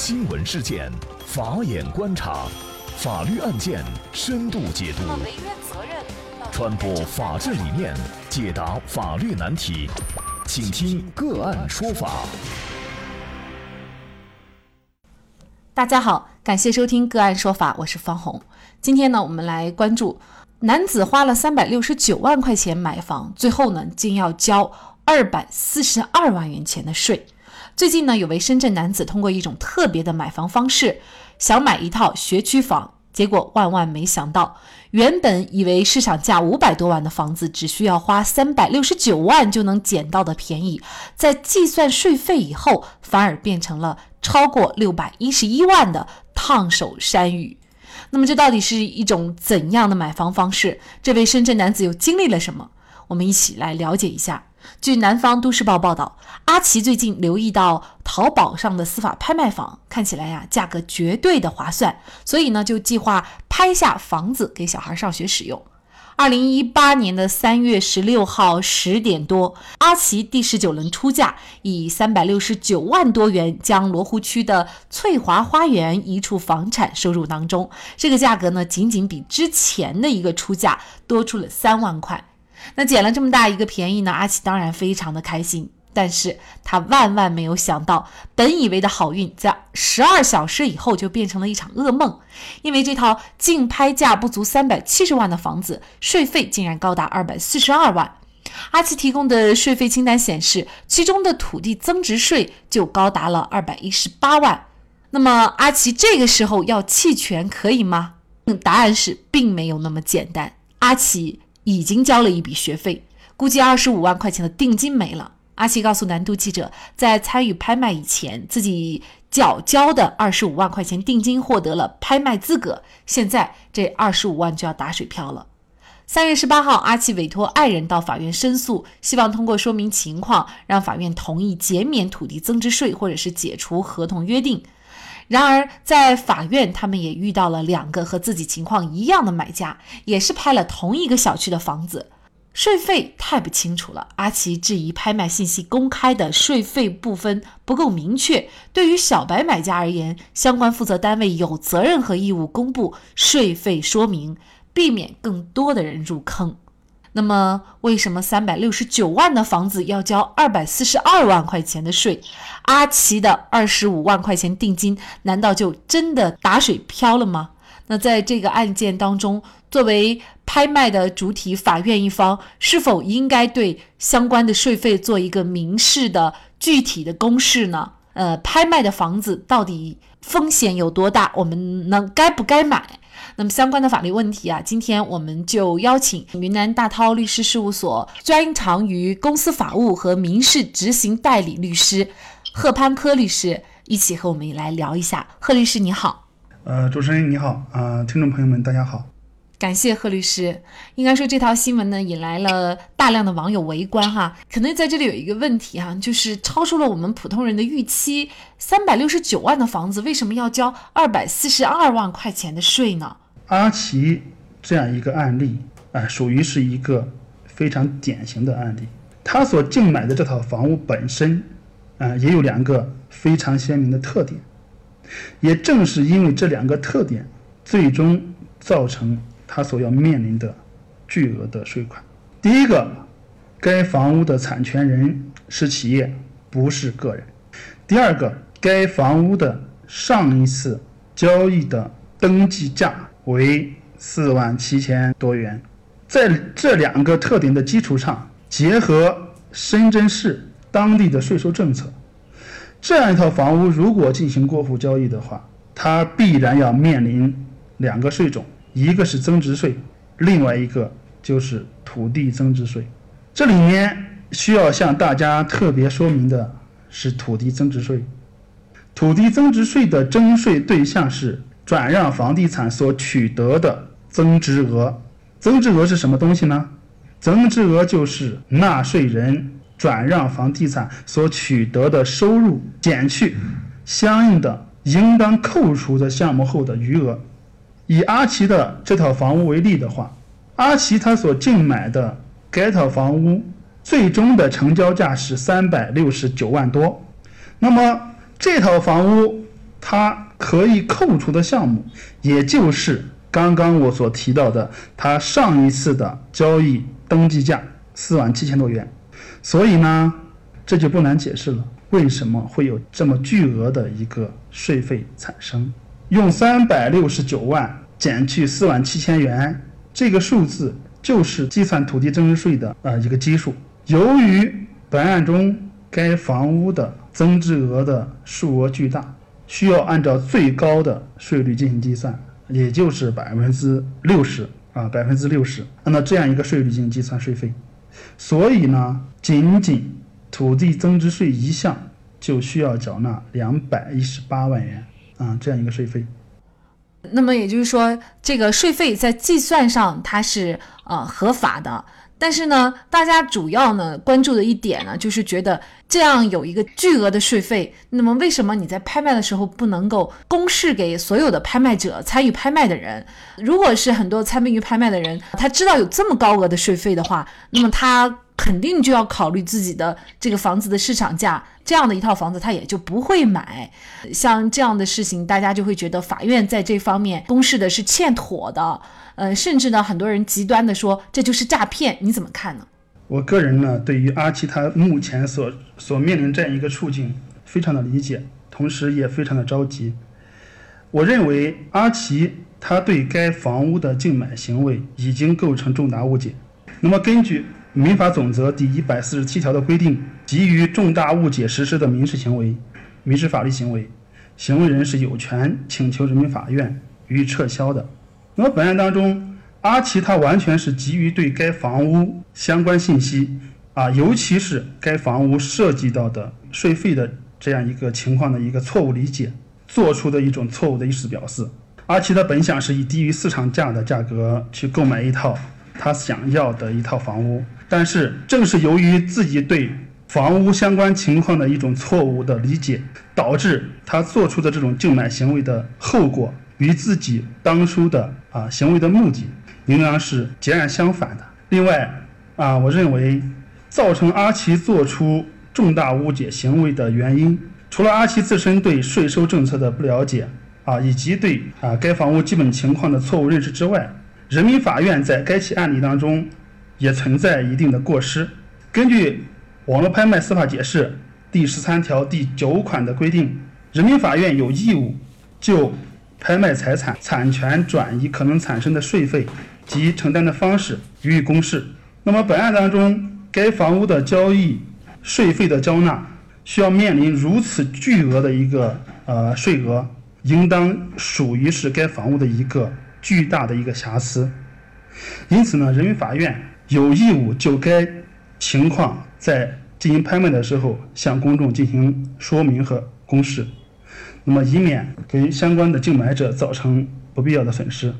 新闻事件，法眼观察，法律案件深度解读，传播法治理念，解答法律难题，请听个案说法。大家好，感谢收听个案说法，我是方红。今天呢，我们来关注男子花了三百六十九万块钱买房，最后呢，竟要交二百四十二万元钱的税。最近呢，有位深圳男子通过一种特别的买房方式，想买一套学区房，结果万万没想到，原本以为市场价五百多万的房子，只需要花三百六十九万就能捡到的便宜，在计算税费以后，反而变成了超过六百一十一万的烫手山芋。那么，这到底是一种怎样的买房方式？这位深圳男子又经历了什么？我们一起来了解一下。据南方都市报报道，阿奇最近留意到淘宝上的司法拍卖房，看起来呀价格绝对的划算，所以呢就计划拍下房子给小孩上学使用。二零一八年的三月十六号十点多，阿奇第十九轮出价，以三百六十九万多元将罗湖区的翠华花园一处房产收入当中。这个价格呢，仅仅比之前的一个出价多出了三万块。那捡了这么大一个便宜呢，阿奇当然非常的开心，但是他万万没有想到，本以为的好运，在十二小时以后就变成了一场噩梦，因为这套竞拍价不足三百七十万的房子，税费竟然高达二百四十二万。阿奇提供的税费清单显示，其中的土地增值税就高达了二百一十八万。那么阿奇这个时候要弃权可以吗？答案是并没有那么简单。阿奇。已经交了一笔学费，估计二十五万块钱的定金没了。阿奇告诉南都记者，在参与拍卖以前，自己缴交的二十五万块钱定金获得了拍卖资格，现在这二十五万就要打水漂了。三月十八号，阿奇委托爱人到法院申诉，希望通过说明情况，让法院同意减免土地增值税，或者是解除合同约定。然而，在法院，他们也遇到了两个和自己情况一样的买家，也是拍了同一个小区的房子，税费太不清楚了。阿奇质疑拍卖信息公开的税费部分不够明确。对于小白买家而言，相关负责单位有责任和义务公布税费说明，避免更多的人入坑。那么，为什么三百六十九万的房子要交二百四十二万块钱的税？阿奇的二十五万块钱定金难道就真的打水漂了吗？那在这个案件当中，作为拍卖的主体，法院一方是否应该对相关的税费做一个明示的具体的公示呢？呃，拍卖的房子到底风险有多大？我们能该不该买？那么相关的法律问题啊，今天我们就邀请云南大韬律师事务所专长于公司法务和民事执行代理律师贺潘科律师一起和我们来聊一下。贺律师你好，呃，主持人你好，啊，听众朋友们大家好。感谢贺律师。应该说这条新闻呢引来了大量的网友围观哈。可能在这里有一个问题哈，就是超出了我们普通人的预期。三百六十九万的房子为什么要交二百四十二万块钱的税呢？阿奇这样一个案例啊，属于是一个非常典型的案例。他所竞买的这套房屋本身啊，也有两个非常鲜明的特点。也正是因为这两个特点，最终造成。他所要面临的巨额的税款。第一个，该房屋的产权人是企业，不是个人。第二个，该房屋的上一次交易的登记价为四万七千多元。在这两个特点的基础上，结合深圳市当地的税收政策，这样一套房屋如果进行过户交易的话，它必然要面临两个税种。一个是增值税，另外一个就是土地增值税。这里面需要向大家特别说明的是土地增值税。土地增值税的征税对象是转让房地产所取得的增值额。增值额是什么东西呢？增值额就是纳税人转让房地产所取得的收入减去相应的应当扣除的项目后的余额。以阿奇的这套房屋为例的话，阿奇他所竞买的该套房屋最终的成交价是三百六十九万多。那么这套房屋它可以扣除的项目，也就是刚刚我所提到的他上一次的交易登记价四万七千多元。所以呢，这就不难解释了，为什么会有这么巨额的一个税费产生？用三百六十九万减去四万七千元，这个数字就是计算土地增值税的呃一个基数。由于本案中该房屋的增值额的数额巨大，需要按照最高的税率进行计算，也就是百分之六十啊，百分之六十，按照这样一个税率进行计算税费。所以呢，仅仅土地增值税一项就需要缴纳两百一十八万元啊，这样一个税费。那么也就是说，这个税费在计算上它是呃合法的。但是呢，大家主要呢关注的一点呢，就是觉得这样有一个巨额的税费，那么为什么你在拍卖的时候不能够公示给所有的拍卖者、参与拍卖的人？如果是很多参与拍卖的人，他知道有这么高额的税费的话，那么他。肯定就要考虑自己的这个房子的市场价，这样的一套房子他也就不会买。像这样的事情，大家就会觉得法院在这方面公示的是欠妥的。呃，甚至呢，很多人极端的说这就是诈骗，你怎么看呢？我个人呢，对于阿奇他目前所所面临这样一个处境，非常的理解，同时也非常的着急。我认为阿奇他对该房屋的竞买行为已经构成重大误解。那么根据。民法总则第一百四十七条的规定，基于重大误解实施的民事行为、民事法律行为，行为人是有权请求人民法院予以撤销的。那么本案当中，阿奇他完全是基于对该房屋相关信息啊，尤其是该房屋涉及到的税费的这样一个情况的一个错误理解，做出的一种错误的意思表示。阿奇的本想是以低于市场价的价格去购买一套他想要的一套房屋。但是，正是由于自己对房屋相关情况的一种错误的理解，导致他做出的这种竞买行为的后果与自己当初的啊行为的目的，应当是截然相反的。另外，啊，我认为造成阿奇做出重大误解行为的原因，除了阿奇自身对税收政策的不了解啊，以及对啊该房屋基本情况的错误认识之外，人民法院在该起案例当中。也存在一定的过失。根据《网络拍卖司法解释》第十三条第九款的规定，人民法院有义务就拍卖财产产权转移可能产生的税费及承担的方式予以公示。那么本案当中，该房屋的交易税费的交纳需要面临如此巨额的一个呃税额，应当属于是该房屋的一个巨大的一个瑕疵。因此呢，人民法院。有义务就该情况在进行拍卖的时候向公众进行说明和公示，那么以免给相关的竞买者造成不必要的损失。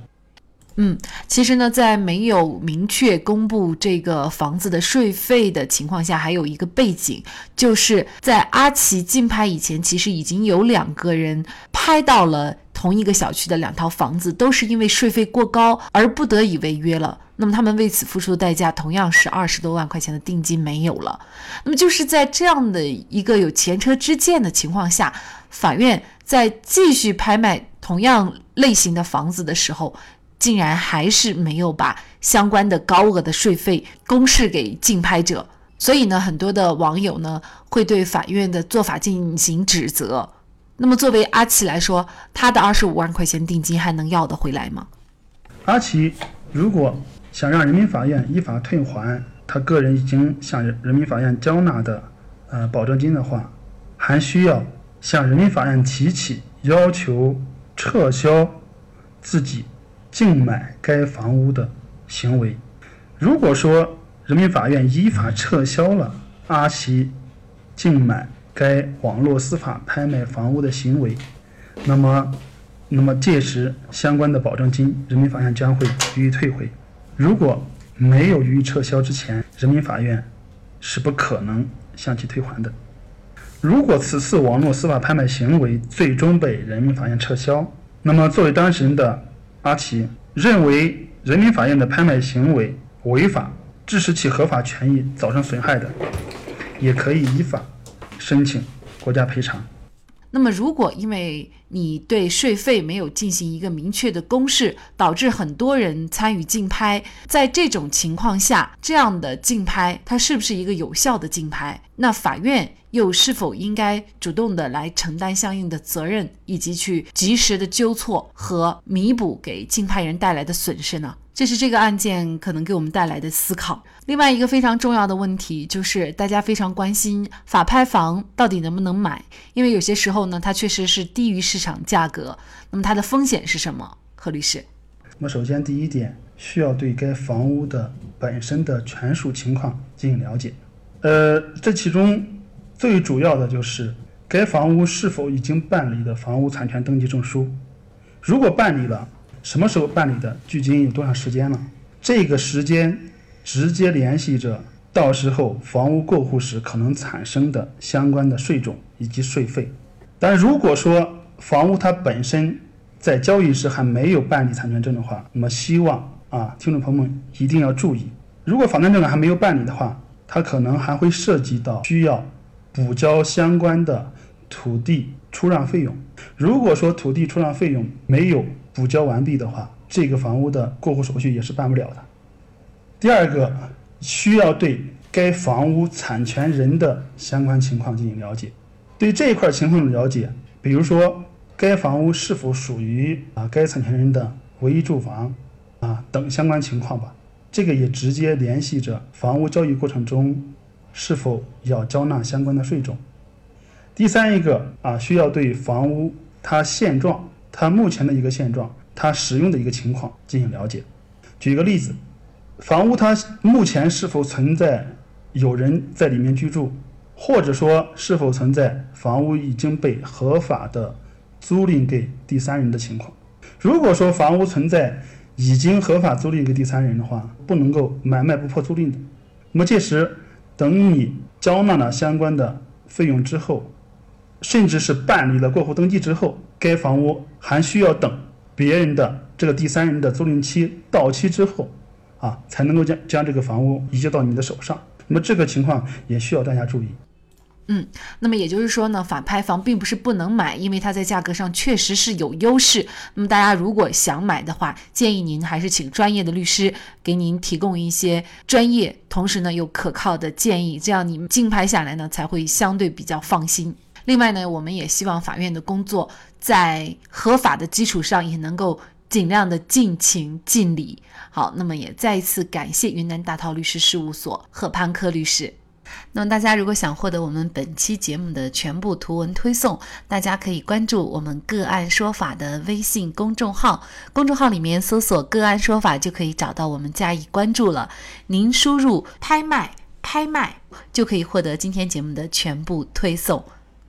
嗯，其实呢，在没有明确公布这个房子的税费的情况下，还有一个背景，就是在阿奇竞拍以前，其实已经有两个人拍到了同一个小区的两套房子，都是因为税费过高而不得已违约了。那么他们为此付出的代价同样是二十多万块钱的定金没有了。那么就是在这样的一个有前车之鉴的情况下，法院在继续拍卖同样类型的房子的时候。竟然还是没有把相关的高额的税费公示给竞拍者，所以呢，很多的网友呢会对法院的做法进行指责。那么，作为阿奇来说，他的二十五万块钱定金还能要得回来吗？阿奇如果想让人民法院依法退还他个人已经向人民法院交纳的呃保证金的话，还需要向人民法院提起要求撤销自己。竞买该房屋的行为，如果说人民法院依法撤销了阿奇竞买该网络司法拍卖房屋的行为，那么，那么届时相关的保证金，人民法院将会予以退回。如果没有予以撤销之前，人民法院是不可能向其退还的。如果此次网络司法拍卖行为最终被人民法院撤销，那么作为当事人的。阿奇认为人民法院的拍卖行为违法，致使其合法权益造成损害的，也可以依法申请国家赔偿。那么，如果因为你对税费没有进行一个明确的公示，导致很多人参与竞拍，在这种情况下，这样的竞拍它是不是一个有效的竞拍？那法院又是否应该主动的来承担相应的责任，以及去及时的纠错和弥补给竞拍人带来的损失呢？这是这个案件可能给我们带来的思考。另外一个非常重要的问题就是，大家非常关心法拍房到底能不能买，因为有些时候呢，它确实是低于市场价格。那么它的风险是什么？何律师？那么首先第一点，需要对该房屋的本身的权属情况进行了解。呃，这其中最主要的就是该房屋是否已经办理的房屋产权登记证书。如果办理了，什么时候办理的？距今有多长时间了？这个时间直接联系着到时候房屋过户时可能产生的相关的税种以及税费。但如果说房屋它本身在交易时还没有办理产权证的话，那么希望啊，听众朋友们一定要注意，如果房产证还没有办理的话，它可能还会涉及到需要补交相关的土地出让费用。如果说土地出让费用没有，补交完毕的话，这个房屋的过户手续也是办不了的。第二个，需要对该房屋产权人的相关情况进行了解。对这一块儿情况的了解，比如说该房屋是否属于啊该产权人的唯一住房啊等相关情况吧。这个也直接联系着房屋交易过程中是否要交纳相关的税种。第三一个啊，需要对房屋它现状。它目前的一个现状，它使用的一个情况进行了解。举个例子，房屋它目前是否存在有人在里面居住，或者说是否存在房屋已经被合法的租赁给第三人的情况？如果说房屋存在已经合法租赁给第三人的话，不能够买卖不破租赁的。那么届时，等你交纳了相关的费用之后。甚至是办理了过户登记之后，该房屋还需要等别人的这个第三人的租赁期到期之后，啊，才能够将将这个房屋移交到你的手上。那么这个情况也需要大家注意。嗯，那么也就是说呢，法拍房并不是不能买，因为它在价格上确实是有优势。那么大家如果想买的话，建议您还是请专业的律师给您提供一些专业，同时呢又可靠的建议，这样你们竞拍下来呢才会相对比较放心。另外呢，我们也希望法院的工作在合法的基础上，也能够尽量的尽情尽理。好，那么也再一次感谢云南大韬律师事务所贺潘科律师。那么大家如果想获得我们本期节目的全部图文推送，大家可以关注我们个案说法的微信公众号，公众号里面搜索“个案说法”就可以找到我们加以关注了。您输入“拍卖”“拍卖”就可以获得今天节目的全部推送。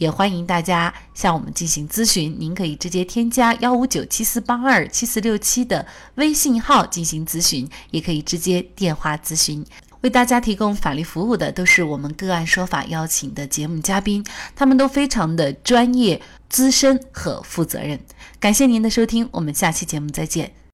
也欢迎大家向我们进行咨询，您可以直接添加幺五九七四八二七四六七的微信号进行咨询，也可以直接电话咨询。为大家提供法律服务的都是我们个案说法邀请的节目嘉宾，他们都非常的专业、资深和负责任。感谢您的收听，我们下期节目再见。